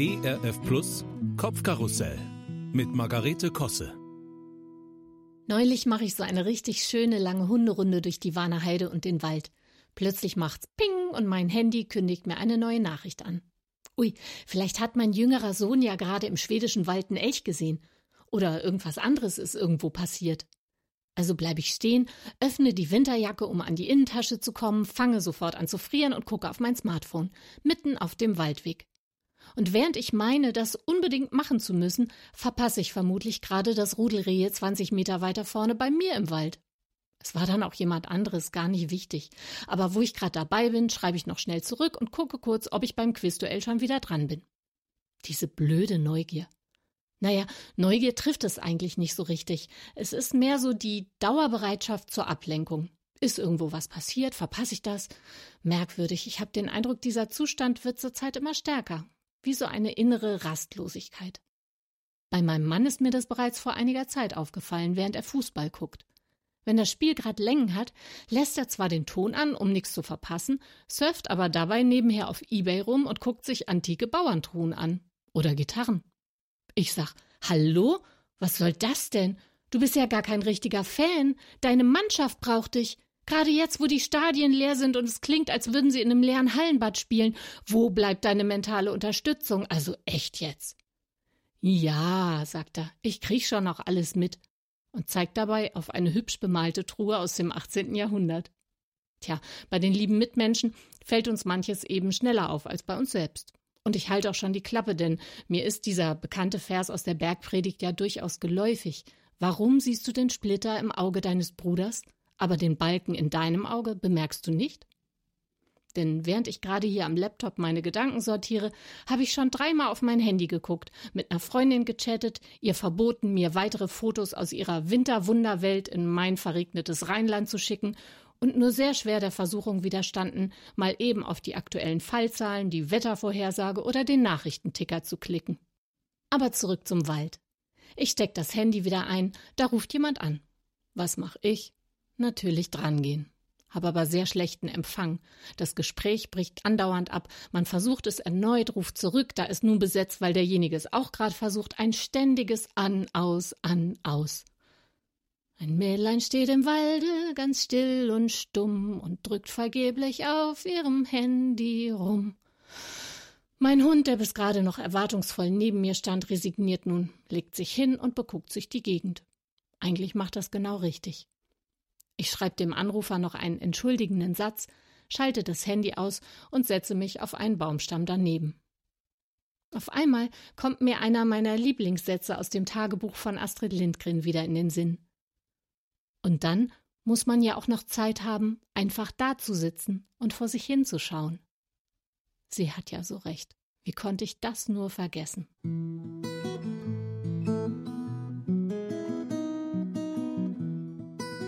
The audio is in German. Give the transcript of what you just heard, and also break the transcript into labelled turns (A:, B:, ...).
A: ERF Plus Kopfkarussell mit Margarete Kosse.
B: Neulich mache ich so eine richtig schöne lange Hunderunde durch die Warner Heide und den Wald. Plötzlich macht's Ping und mein Handy kündigt mir eine neue Nachricht an. Ui, vielleicht hat mein jüngerer Sohn ja gerade im schwedischen Wald einen Elch gesehen. Oder irgendwas anderes ist irgendwo passiert. Also bleibe ich stehen, öffne die Winterjacke, um an die Innentasche zu kommen, fange sofort an zu frieren und gucke auf mein Smartphone, mitten auf dem Waldweg. Und während ich meine, das unbedingt machen zu müssen, verpasse ich vermutlich gerade das Rudelrehe 20 Meter weiter vorne bei mir im Wald. Es war dann auch jemand anderes, gar nicht wichtig. Aber wo ich gerade dabei bin, schreibe ich noch schnell zurück und gucke kurz, ob ich beim Quizduell schon wieder dran bin. Diese blöde Neugier. Naja, Neugier trifft es eigentlich nicht so richtig. Es ist mehr so die Dauerbereitschaft zur Ablenkung. Ist irgendwo was passiert? Verpasse ich das? Merkwürdig. Ich habe den Eindruck, dieser Zustand wird zurzeit immer stärker wie so eine innere Rastlosigkeit. Bei meinem Mann ist mir das bereits vor einiger Zeit aufgefallen, während er Fußball guckt. Wenn das Spiel gerade Längen hat, lässt er zwar den Ton an, um nichts zu verpassen, surft aber dabei nebenher auf Ebay rum und guckt sich antike Bauerntruhen an. Oder Gitarren. Ich sag, hallo? Was soll das denn? Du bist ja gar kein richtiger Fan. Deine Mannschaft braucht dich. Gerade jetzt, wo die Stadien leer sind und es klingt, als würden sie in einem leeren Hallenbad spielen, wo bleibt deine mentale Unterstützung? Also echt jetzt. Ja, sagt er, ich krieg schon noch alles mit und zeigt dabei auf eine hübsch bemalte Truhe aus dem 18. Jahrhundert. Tja, bei den lieben Mitmenschen fällt uns manches eben schneller auf als bei uns selbst. Und ich halte auch schon die Klappe, denn mir ist dieser bekannte Vers aus der Bergpredigt ja durchaus geläufig. Warum siehst du den Splitter im Auge deines Bruders? Aber den Balken in deinem Auge bemerkst du nicht? Denn während ich gerade hier am Laptop meine Gedanken sortiere, habe ich schon dreimal auf mein Handy geguckt, mit einer Freundin gechattet, ihr verboten, mir weitere Fotos aus ihrer Winterwunderwelt in mein verregnetes Rheinland zu schicken und nur sehr schwer der Versuchung widerstanden, mal eben auf die aktuellen Fallzahlen, die Wettervorhersage oder den Nachrichtenticker zu klicken. Aber zurück zum Wald. Ich steck das Handy wieder ein, da ruft jemand an. Was mach ich? Natürlich drangehen. Habe aber sehr schlechten Empfang. Das Gespräch bricht andauernd ab. Man versucht es erneut, ruft zurück, da ist nun besetzt, weil derjenige es auch gerade versucht. Ein ständiges An, aus, an, aus. Ein Mädlein steht im Walde, ganz still und stumm und drückt vergeblich auf ihrem Handy rum. Mein Hund, der bis gerade noch erwartungsvoll neben mir stand, resigniert nun, legt sich hin und beguckt sich die Gegend. Eigentlich macht das genau richtig. Ich schreibe dem Anrufer noch einen entschuldigenden Satz, schalte das Handy aus und setze mich auf einen Baumstamm daneben. Auf einmal kommt mir einer meiner Lieblingssätze aus dem Tagebuch von Astrid Lindgren wieder in den Sinn. Und dann muss man ja auch noch Zeit haben, einfach da zu sitzen und vor sich hinzuschauen. Sie hat ja so recht. Wie konnte ich das nur vergessen?